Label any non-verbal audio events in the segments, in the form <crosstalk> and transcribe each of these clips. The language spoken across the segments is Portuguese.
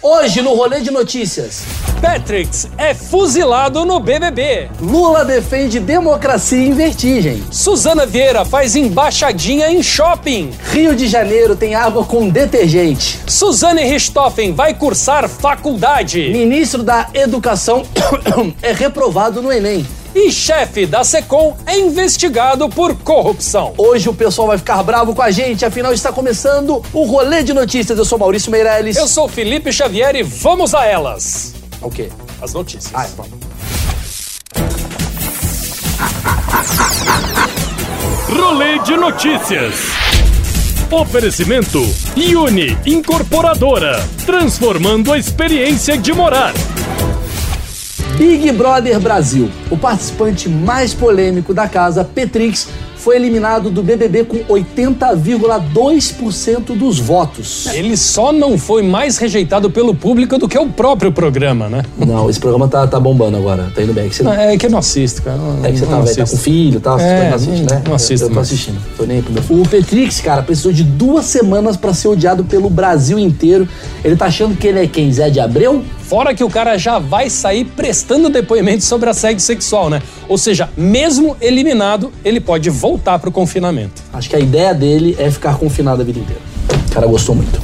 Hoje no rolê de notícias. Patricks é fuzilado no BBB. Lula defende democracia em vertigem. Suzana Vieira faz embaixadinha em shopping. Rio de Janeiro tem água com detergente. Suzane Richthofen vai cursar faculdade. Ministro da Educação <coughs> é reprovado no Enem. E chefe da SECOM é investigado por corrupção. Hoje o pessoal vai ficar bravo com a gente, afinal está começando o rolê de notícias. Eu sou Maurício Meirelles. Eu sou Felipe Xavier e vamos a elas. O quê? As notícias. Ah, vamos. Rolê de notícias. Oferecimento Uni Incorporadora, transformando a experiência de morar. Big Brother Brasil. O participante mais polêmico da casa, Petrix, foi eliminado do BBB com 80,2% dos votos. Ele só não foi mais rejeitado pelo público do que o próprio programa, né? Não, esse programa tá, tá bombando agora, tá indo bem. É que você, é que eu não assisto, cara. Não, é que você tá, velho, tá com filho, tá? É, não assiste, né? não assisto Eu, eu tô assistindo, tô nem aí pro meu. O Petrix, cara, precisou de duas semanas pra ser odiado pelo Brasil inteiro. Ele tá achando que ele é quem? Zé de Abreu? Fora que o cara já vai sair prestando depoimento sobre assédio sexual, né? Ou seja, mesmo eliminado, ele pode voltar pro confinamento. Acho que a ideia dele é ficar confinado a vida inteira. O cara gostou muito.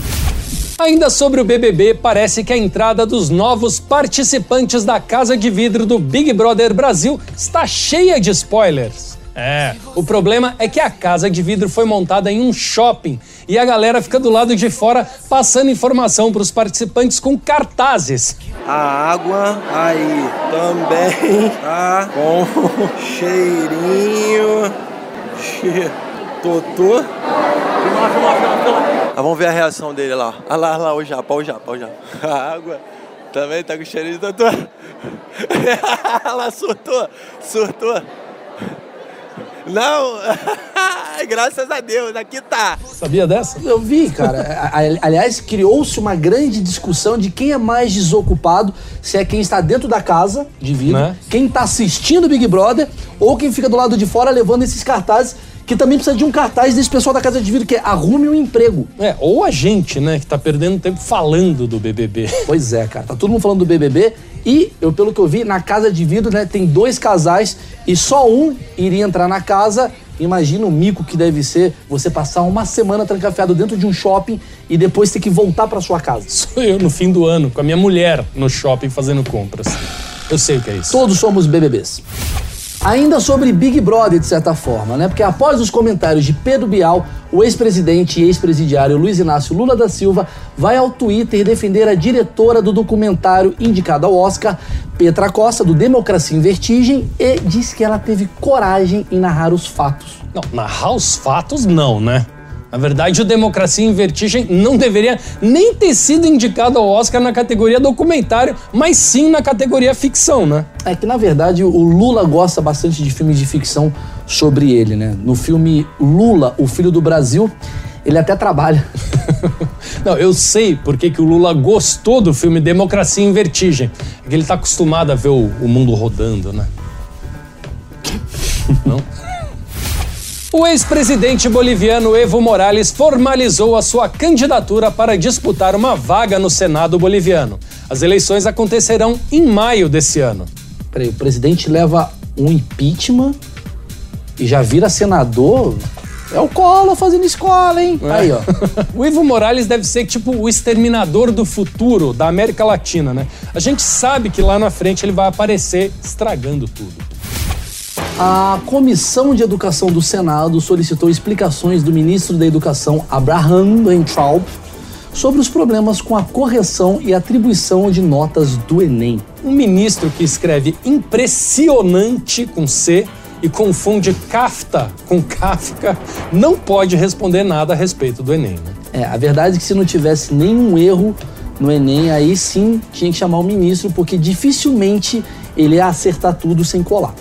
Ainda sobre o BBB, parece que a entrada dos novos participantes da Casa de Vidro do Big Brother Brasil está cheia de spoilers. É, o problema é que a Casa de Vidro foi montada em um shopping e a galera fica do lado de fora passando informação para os participantes com cartazes. A água aí também tá com cheirinho de <laughs> totô. Ah, vamos ver a reação dele lá. Olha lá, lá, o japa, o japa, o japa. <laughs> A água também tá com cheirinho de totô. <laughs> Lá, surtou, surtou. Não, <laughs> graças a Deus, aqui tá. Sabia dessa? Eu vi, cara. Aliás, criou-se uma grande discussão de quem é mais desocupado, se é quem está dentro da casa de vidro, Né? quem está assistindo o Big Brother, ou quem fica do lado de fora levando esses cartazes, que também precisa de um cartaz desse pessoal da casa de vidro, que é arrume um emprego. É, ou a gente, né, que tá perdendo tempo falando do BBB. Pois é, cara. Tá todo mundo falando do BBB. E, eu, pelo que eu vi, na casa de vidro, né, tem dois casais e só um iria entrar na casa. Imagina o mico que deve ser você passar uma semana trancafiado dentro de um shopping e depois ter que voltar pra sua casa. Sou eu no fim do ano, com a minha mulher no shopping fazendo compras. Eu sei o que é isso. Todos somos BBBs. Ainda sobre Big Brother, de certa forma, né? Porque após os comentários de Pedro Bial, o ex-presidente e ex-presidiário Luiz Inácio Lula da Silva vai ao Twitter defender a diretora do documentário indicado ao Oscar, Petra Costa, do Democracia em Vertigem, e diz que ela teve coragem em narrar os fatos. Não, narrar os fatos, não, né? Na verdade, o Democracia em Vertigem não deveria nem ter sido indicado ao Oscar na categoria documentário, mas sim na categoria ficção, né? É que, na verdade, o Lula gosta bastante de filmes de ficção sobre ele, né? No filme Lula, o Filho do Brasil, ele até trabalha. <laughs> Não, eu sei por que que o Lula gostou do filme Democracia em Vertigem. É que ele tá acostumado a ver o, o mundo rodando, né? <laughs> Não? O ex-presidente boliviano Evo Morales formalizou a sua candidatura para disputar uma vaga no Senado boliviano. As eleições acontecerão em maio desse ano. Peraí, o presidente leva um impeachment e já vira senador? É o Collor fazendo escola, hein? Aí, ó. <laughs> O Evo Morales deve ser tipo o exterminador do futuro da América Latina, né? A gente sabe que lá na frente ele vai aparecer estragando tudo. A Comissão de Educação do Senado solicitou explicações do ministro da Educação, Abraham Weintraub, sobre os problemas com a correção e atribuição de notas do Enem. Um ministro que escreve impressionante com C e confunde Kafta com Kafka não pode responder nada a respeito do Enem. Né? É, a verdade é que se não tivesse nenhum erro no Enem, aí sim tinha que chamar o ministro, porque dificilmente ele ia acertar tudo sem colar.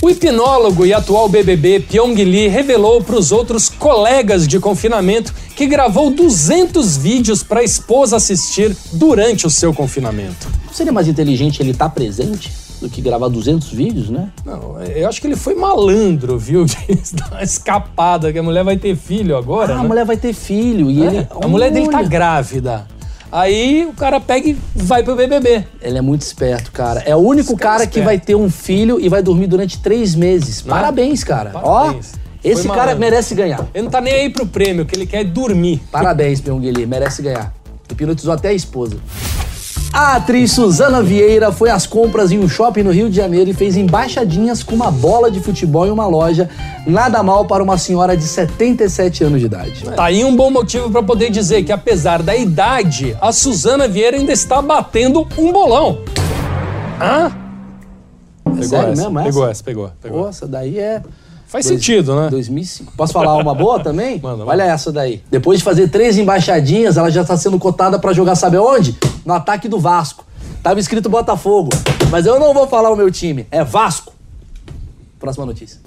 O hipnólogo e atual BBB Pyong Lee revelou para os outros colegas de confinamento que gravou 200 vídeos para a esposa assistir durante o seu confinamento. Seria mais inteligente ele estar tá presente do que gravar 200 vídeos, né? Não, eu acho que ele foi malandro, viu? <laughs> De dar uma escapada, que a mulher vai ter filho agora. Ah, né? a mulher vai ter filho e É, ele. A mulher dele tá Olha. grávida. Aí o cara pega e vai pro BBB. Ele é muito esperto, cara. É o único cara cara é que vai ter um filho e vai dormir durante três meses. Não é? Parabéns, cara. Parabéns. Ó, esse Foi cara malandro. merece ganhar. Ele não tá nem aí pro prêmio, que ele quer dormir. Parabéns, Pyongyi, merece ganhar. Hipnotizou até a esposa. A atriz Suzana Vieira foi às compras em um shopping no Rio de Janeiro e fez embaixadinhas com uma bola de futebol em uma loja. Nada mal para uma senhora de 77 anos de idade. Tá aí um bom motivo pra poder dizer que, apesar da idade, a Suzana Vieira ainda está batendo um bolão. Hã? É sério essa, mesmo essa? Pegou essa, pegou. pegou. Nossa, daí é Faz Dois- sentido, né? 2005. Posso falar uma boa também? <laughs> Manda, manda. Olha essa daí. Depois de fazer três embaixadinhas, ela já está sendo cotada para jogar, sabe onde? No ataque do Vasco. Tava escrito Botafogo. Mas eu não vou falar o meu time. É Vasco. Próxima notícia.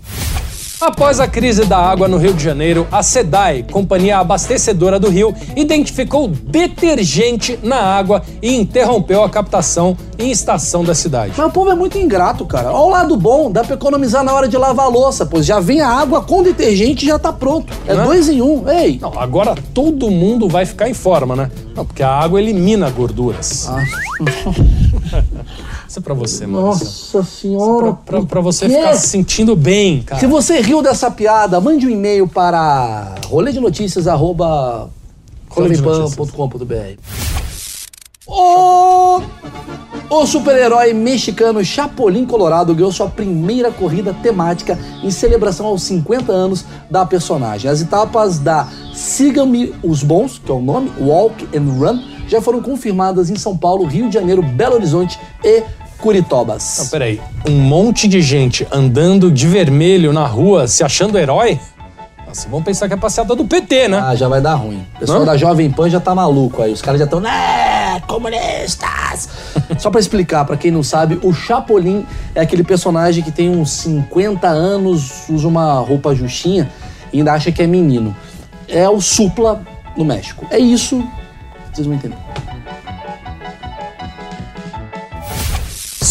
Após a crise da água no Rio de Janeiro, a SEDAI, companhia abastecedora do Rio, identificou detergente na água e interrompeu a captação em estação da cidade. Mas o povo é muito ingrato, cara. Olha o lado bom, dá pra economizar na hora de lavar a louça, pois já vem a água com detergente e já tá pronto. É Né? dois em um. Ei! Não, agora todo mundo vai ficar em forma, né? Não, porque a água elimina gorduras. Ah. <laughs> Isso é pra você, mano. Nossa senhora. Pra, pra- pra você ficar se sentindo bem, cara. Se você riu dessa piada, mande um e-mail para rolê de. O, o super-herói mexicano Chapolin Colorado ganhou sua primeira corrida temática em celebração aos 50 anos da personagem. As etapas da Siga-me os Bons, que é o nome, Walk and Run, já foram confirmadas em São Paulo, Rio de Janeiro, Belo Horizonte e Curitobas. Não, peraí. Um monte de gente andando de vermelho na rua se achando herói? Nossa, vamos pensar que é passeada do PT, né? Ah, já vai dar ruim. O pessoal Hã? da Jovem Pan já tá maluco aí. Os caras já estão, né, comunistas! Só pra explicar, pra quem não sabe, o Chapolin é aquele personagem que tem uns 50 anos, usa uma roupa justinha e ainda acha que é menino. É o Supla no México. É isso, vocês vão entender.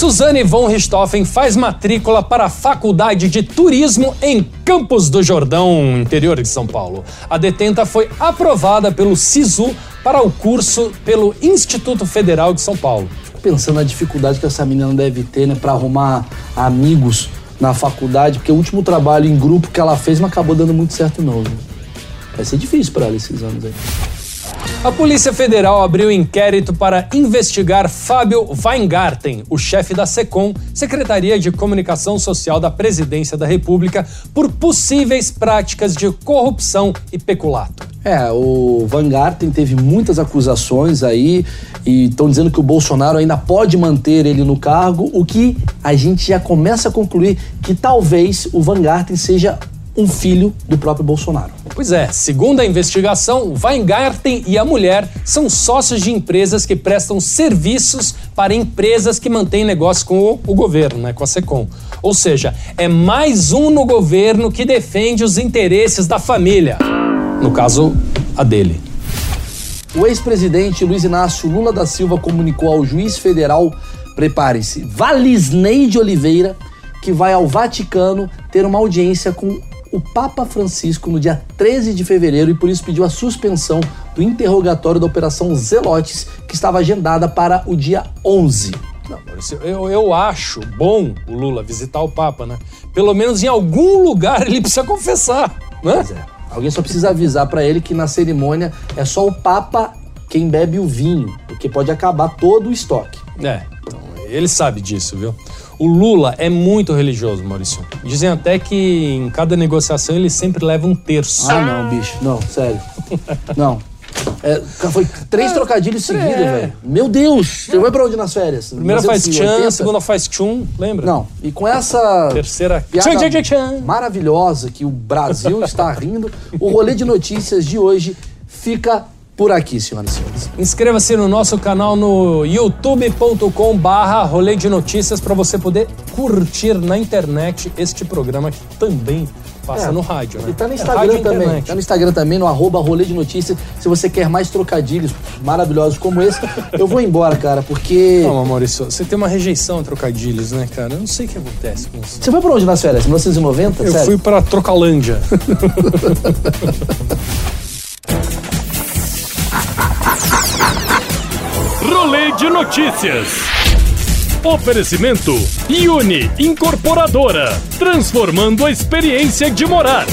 Suzane von Richthofen faz matrícula para a Faculdade de Turismo em Campos do Jordão, interior de São Paulo. A detenta foi aprovada pelo SISU para o curso pelo Instituto Federal de São Paulo. Fico pensando na dificuldade que essa menina deve ter, né, pra arrumar amigos na faculdade, porque o último trabalho em grupo que ela fez não acabou dando muito certo, não. Vai ser difícil pra ela esses anos aí. A Polícia Federal abriu inquérito para investigar Fábio Weingarten, o chefe da SECOM, Secretaria de Comunicação Social da Presidência da República, por possíveis práticas de corrupção e peculato. É, o Van Garten teve muitas acusações aí e estão dizendo que o Bolsonaro ainda pode manter ele no cargo, o que a gente já começa a concluir que talvez o Van Garten seja um filho do próprio Bolsonaro. Pois é, segundo a investigação, Weingarten e a mulher são sócios de empresas que prestam serviços para empresas que mantêm negócio com o, o governo, né, com a SECOM. Ou seja, é mais um no governo que defende os interesses da família. No caso, a dele. O ex-presidente Luiz Inácio Lula da Silva comunicou ao juiz federal, prepare-se, Valisney de Oliveira, que vai ao Vaticano ter uma audiência com o Papa Francisco no dia 13 de fevereiro e por isso pediu a suspensão do interrogatório da Operação Zelotes, que estava agendada para o dia 11. Não, Maurício, eu, eu acho bom o Lula visitar o Papa, né? Pelo menos em algum lugar ele precisa confessar, né? Pois é. Alguém só precisa avisar para ele que na cerimônia é só o Papa quem bebe o vinho, porque pode acabar todo o estoque. É, ele sabe disso, viu? O Lula é muito religioso, Maurício. Dizem até que em cada negociação ele sempre leva um terço. Ah, não, bicho. Não, sério. <laughs> Não. É, foi três trocadilhos seguidos, é. velho. Meu Deus! Você vai pra onde nas férias? Primeira faz 1980? tchan, segunda faz tchum, lembra? Não. E com essa Terceira. Tchan, tchan, tchan, tchan. maravilhosa que o Brasil está rindo, o rolê de notícias de hoje fica por aqui, senhoras e senhores. Inscreva-se no nosso canal no youtube.com barra rolê de notícias para você poder curtir na internet este programa que também passa É. no rádio, né? E tá no É Instagram e também. internet. Tá no Instagram também, no arroba rolê de notícias. Se você quer mais trocadilhos maravilhosos como esse, eu vou embora, cara, porque. Calma, Maurício, você tem uma rejeição a trocadilhos, né, cara? Eu não sei o que acontece com você. Você foi pra onde nas férias? 1990? Eu Sério? fui pra Trocalândia. <laughs> de notícias. Oferecimento Uni Incorporadora, transformando a experiência de morar.